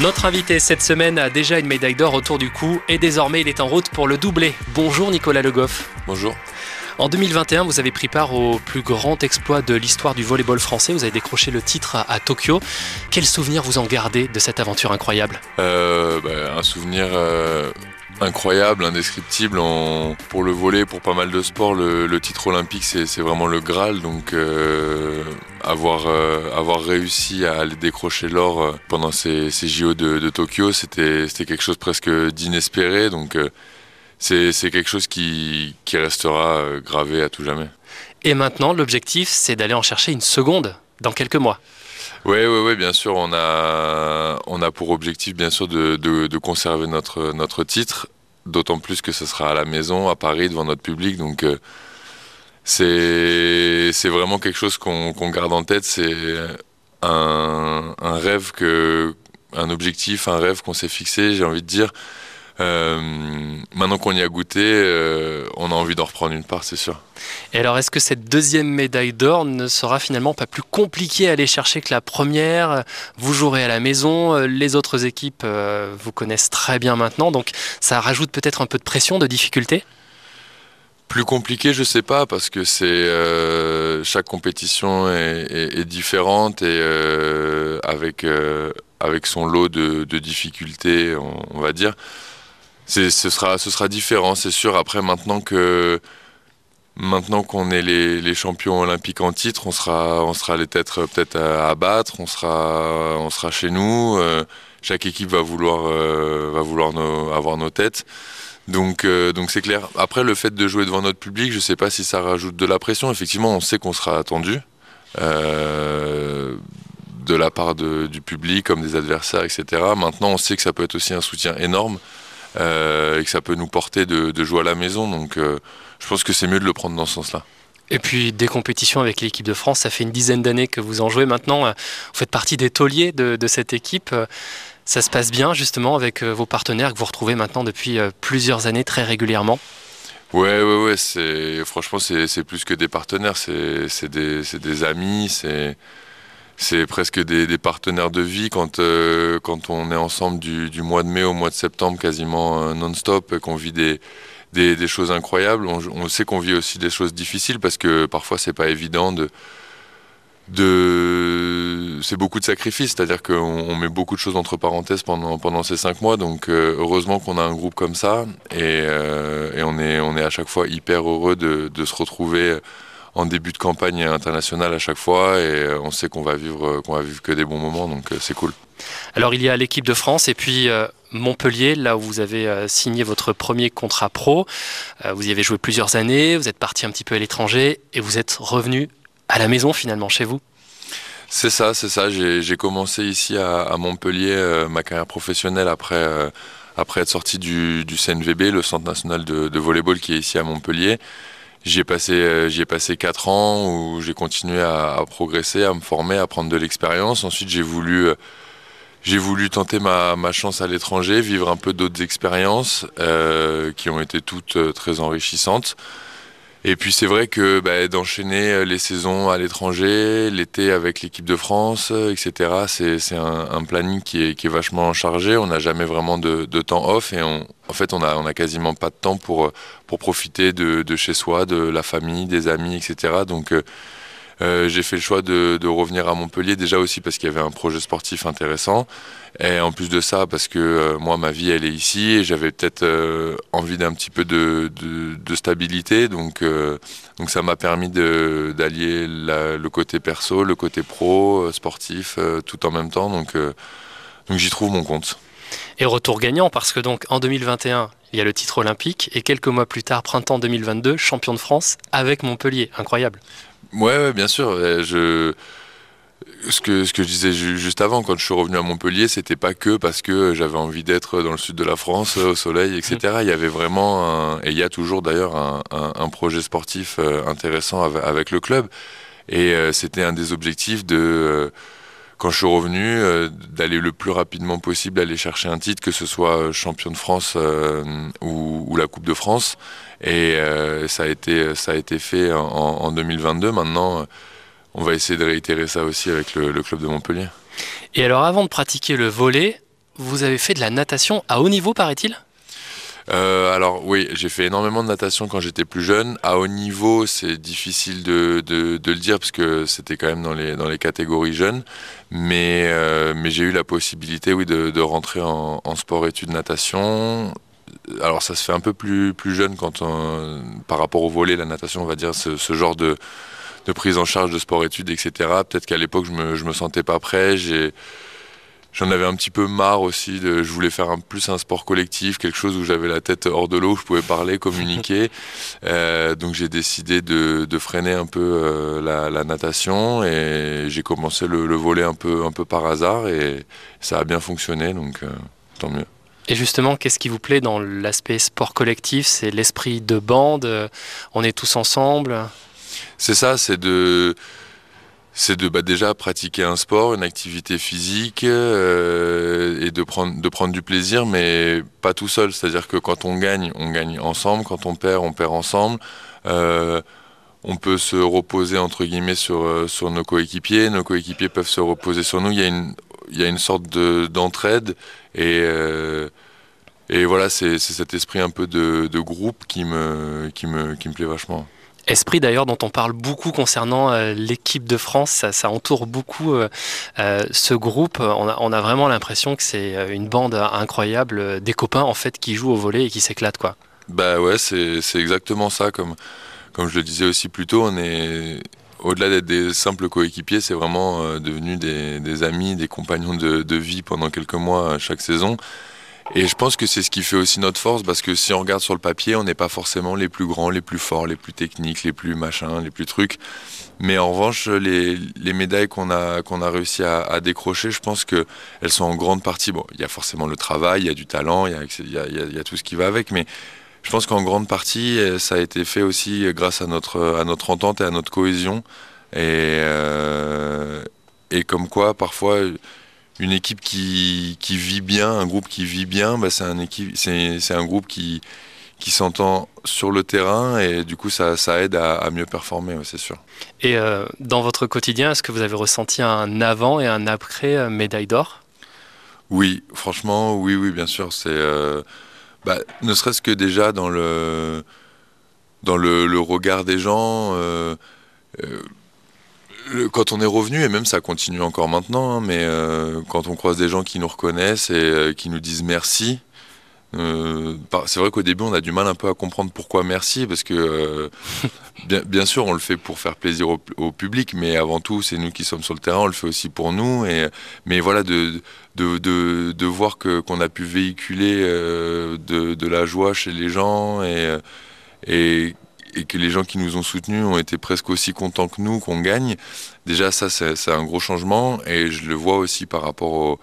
Notre invité cette semaine a déjà une médaille d'or autour du cou et désormais il est en route pour le doublé. Bonjour Nicolas Le Goff. Bonjour. En 2021, vous avez pris part au plus grand exploit de l'histoire du volleyball français. Vous avez décroché le titre à, Tokyo. Quel souvenir vous en gardez de cette aventure incroyable? Euh, bah, Un souvenir euh, incroyable, indescriptible. pour le volley, pour pas mal de sports, le, titre olympique, c'est vraiment le Graal. Donc euh, avoir, avoir réussi à aller décrocher l'or pendant ces, JO de, Tokyo, c'était quelque chose presque d'inespéré. Donc c'est quelque chose qui, restera euh, gravé à tout jamais. Et maintenant, l'objectif, c'est d'aller en chercher une seconde dans quelques mois. Oui, bien sûr. On a, on a pour objectif, bien sûr, de, conserver notre, notre titre, d'autant plus que ce sera à la maison, à Paris, devant notre public. Donc, euh, c'est vraiment quelque chose qu'on garde en tête. C'est un, un, rêve, que, un objectif, un rêve qu'on s'est fixé, j'ai envie de dire. Euh, maintenant qu'on y a goûté, euh, on a envie d'en reprendre une part, c'est sûr. Et alors, est-ce que cette deuxième médaille d'or ne sera finalement pas plus compliquée à aller chercher que la première? Vous jouerez à la maison, euh, les autres équipes vous connaissent très bien maintenant, donc ça rajoute peut-être un peu de pression, de difficulté? Plus compliqué, je sais pas, parce que c'est chaque compétition est, différente et avec avec son lot de, difficultés, on, va dire ce sera, ce sera différent, c'est sûr. Après, maintenant que maintenant qu'on est les, champions olympiques en titre, on sera, on sera les têtes peut-être à, battre, on sera, on sera chez nous. Euh, chaque équipe va vouloir, euh, va vouloir avoir nos têtes. Donc, euh, donc c'est clair. Après, le fait de jouer devant notre public, je ne sais pas si ça rajoute de la pression. Effectivement, on sait qu'on sera attendu de la part du public, comme des adversaires, etc. Maintenant, on sait que ça peut être aussi un soutien énorme. Euh, et que ça peut nous porter de, jouer à la maison. Donc euh, je pense que c'est mieux de le prendre dans ce sens-là. Et puis des compétitions avec l'équipe de France, ça fait une dizaine d'années que vous en jouez maintenant. Euh, vous faites partie des tauliers de, cette équipe. Ça se passe bien justement avec vos partenaires que vous retrouvez maintenant depuis plusieurs années très régulièrement? Ouais, ouais, ouais. C'est franchement c'est plus que des partenaires, c'est des, des amis, c'est c'est presque des, partenaires de vie quand, euh, on est ensemble du, mois de mai au mois de septembre quasiment euh, non-stop, qu'on vit des, des, choses incroyables. On, sait qu'on vit aussi des choses difficiles parce que parfois c'est pas évident de... C'est beaucoup de sacrifices, c'est-à-dire qu'on met beaucoup de choses entre parenthèses pendant, ces cinq mois. Donc euh, heureusement qu'on a un groupe comme ça et, on, est, à chaque fois hyper heureux de se retrouver en début de campagne internationale à chaque fois et euh, on sait qu'on va vivre euh, qu'on va vivre que des bons moments donc euh, c'est cool. Alors il y a l'équipe de France et puis Montpellier, là où vous avez signé votre premier contrat pro. vous y avez joué plusieurs années, vous êtes parti un petit peu à l'étranger et vous êtes revenu à la maison finalement chez vous. C'est ça, c'est ça. J'ai commencé ici à, Montpellier ma carrière professionnelle après, après être sorti du, CNVB, le Centre national de, de volleyball qui est ici à Montpellier. J'y ai passé, euh, j'y passé quatre ans où j'ai continué à, progresser, à me former, à prendre de l'expérience. Ensuite, j'ai voulu, euh, j'ai voulu tenter ma, chance à l'étranger, vivre un peu d'autres expériences euh, qui ont été toutes très enrichissantes. Et puis c'est vrai que bah, d'enchaîner euh, les saisons à l'étranger, l'été avec l'équipe de France, euh, etc., c'est un, un, planning qui est, qui est, vachement chargé. On n'a jamais vraiment de, de, temps off et on, en fait on a, on a quasiment pas de temps pour, euh, pour profiter de, de chez soi, de la famille, des amis, etc. Donc euh, j'ai fait le choix de, revenir à Montpellier déjà aussi parce qu'il y avait un projet sportif intéressant et en plus de ça parce que euh, moi ma vie elle est ici et j'avais peut-être euh, envie d'un petit peu de, stabilité donc donc ça m'a permis d'allier le côté perso, le côté pro, sportif tout en même temps donc donc j'y trouve mon compte. Et retour gagnant parce que donc en 2021 il y a le titre olympique et quelques mois plus tard, printemps 2022, champion de France avec Montpellier. Incroyable. Ouais, bien sûr. Je... Ce que, ce que je disais juste avant, quand je suis revenu à Montpellier, c'était pas que parce que j'avais envie d'être dans le sud de la France, au soleil, etc. Mm. Il y avait vraiment, un, et il y a toujours d'ailleurs un, un, projet sportif euh, intéressant avec, le club. Et euh, c'était un des objectifs de, euh, quand je suis revenu, d'aller le plus rapidement possible aller chercher un titre, que ce soit champion de France ou, ou, la Coupe de France. Et euh, ça, a été, ça a été fait en, 2022. Maintenant, on va essayer de réitérer ça aussi avec le, club de Montpellier. Et alors, avant de pratiquer le volet, vous avez fait de la natation à haut niveau, paraît-il? Euh, alors oui, j'ai fait énormément de natation quand j'étais plus jeune. À haut niveau, c'est difficile de, le dire parce que c'était quand même dans les, dans les catégories jeunes. Mais, euh, mais j'ai eu la possibilité oui, de, rentrer en, sport-études natation. Alors ça se fait un peu plus, plus jeune quand on, par rapport au volet, la natation, on va dire, ce, ce genre de, de, prise en charge de sport-études, etc. Peut-être qu'à l'époque, je me, je me sentais pas prêt. J'ai J'en avais un petit peu marre aussi. De, je voulais faire un, plus un sport collectif, quelque chose où j'avais la tête hors de l'eau, où je pouvais parler, communiquer. Euh, donc j'ai décidé de, de, freiner un peu euh, la, la, natation et j'ai commencé le, le, volet un peu, un peu par hasard et ça a bien fonctionné, donc euh, tant mieux. Et justement, qu'est-ce qui vous plaît dans l'aspect sport collectif? C'est l'esprit de bande, on est tous ensemble? C'est ça, c'est de c'est de bah, déjà pratiquer un sport, une activité physique euh, et de prendre, du plaisir, mais pas tout seul. C'est-à-dire que quand on gagne, on gagne ensemble. Quand on perd, on perd ensemble. Euh, on peut se reposer entre guillemets sur, euh, sur nos coéquipiers. Nos coéquipiers peuvent se reposer sur nous. Il y a une, sorte d'entraide et, voilà, c'est cet esprit un peu de, groupe qui me plaît vachement. Esprit d'ailleurs dont on parle beaucoup concernant euh, l'équipe de France, ça, entoure beaucoup euh, euh, ce groupe. On a, vraiment l'impression que c'est une bande incroyable, des copains en fait qui jouent au volet et qui s'éclatent quoi. Bah ouais, c'est exactement ça. Comme, comme je le disais aussi plus tôt, on est au-delà d'être des simples coéquipiers, c'est vraiment devenu des, amis, des compagnons de, de, vie pendant quelques mois chaque saison. Et je pense que c'est ce qui fait aussi notre force, parce que si on regarde sur le papier, on n'est pas forcément les plus grands, les plus forts, les plus techniques, les plus machins, les plus trucs. Mais en revanche, les, les médailles qu'on a, qu'on a réussi à, décrocher, je pense qu'elles sont en grande partie, bon, il y a forcément le travail, il y a du talent, il y a, tout ce qui va avec, mais je pense qu'en grande partie, ça a été fait aussi grâce à notre, à notre entente et à notre cohésion. Et, euh, et comme quoi, parfois, une équipe qui, qui, vit bien, un groupe qui vit bien, bah c'est un, équipe, c'est, un groupe qui, qui s'entend sur le terrain et du coup ça, ça aide à, mieux performer, c'est sûr. Et euh, dans votre quotidien, est-ce que vous avez ressenti un avant et un après euh, médaille d'or? Oui, franchement, oui, oui, bien sûr. C'est euh, bah, ne serait-ce que déjà dans le dans le, le regard des gens quand on est revenu, et même ça continue encore maintenant, hein, mais euh, quand on croise des gens qui nous reconnaissent et euh, qui nous disent merci, euh, c'est vrai qu'au début on a du mal un peu à comprendre pourquoi merci, parce que bien, sûr on le fait pour faire plaisir au, public, mais avant tout c'est nous qui sommes sur le terrain, on le fait aussi pour nous, et, mais voilà de, de, de, voir qu'on a pu véhiculer de, de, la joie chez les gens et, et et que les gens qui nous ont soutenus ont été presque aussi contents que nous qu'on gagne, déjà ça c'est un gros changement et je le vois aussi par rapport au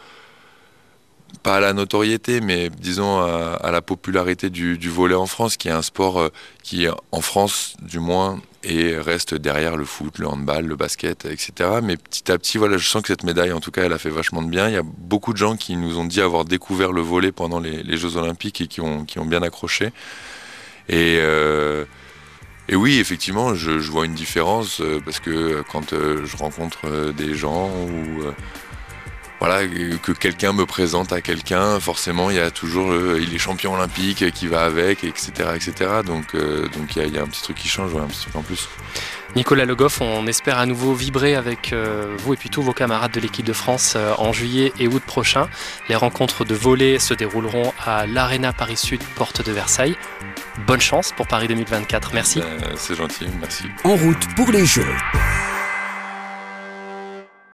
pas à la notoriété, mais disons à, la popularité du, volet en France, qui est un sport euh, qui, en France, du moins, et reste derrière le foot, le handball, le basket, etc. Mais petit à petit, voilà, je sens que cette médaille, en tout cas, elle a fait vachement de bien. Il y a beaucoup de gens qui nous ont dit avoir découvert le volet pendant les, Jeux Olympiques et qui ont, qui ont bien accroché. Et euh, et oui, effectivement, je, vois une différence euh, parce que quand euh, je rencontre euh, des gens ou voilà que quelqu'un me présente à quelqu'un, forcément, il y a toujours il est champion olympique qui va avec, etc., etc. Donc donc il y, a un petit truc qui change, un petit truc en plus. Nicolas Le Goff, on espère à nouveau vibrer avec vous et puis tous vos camarades de l'équipe de France en juillet et août prochain. Les rencontres de volée se dérouleront à l'Arena Paris Sud, porte de Versailles. Bonne chance pour Paris 2024. Merci. Euh, c'est gentil, merci. En route pour les Jeux.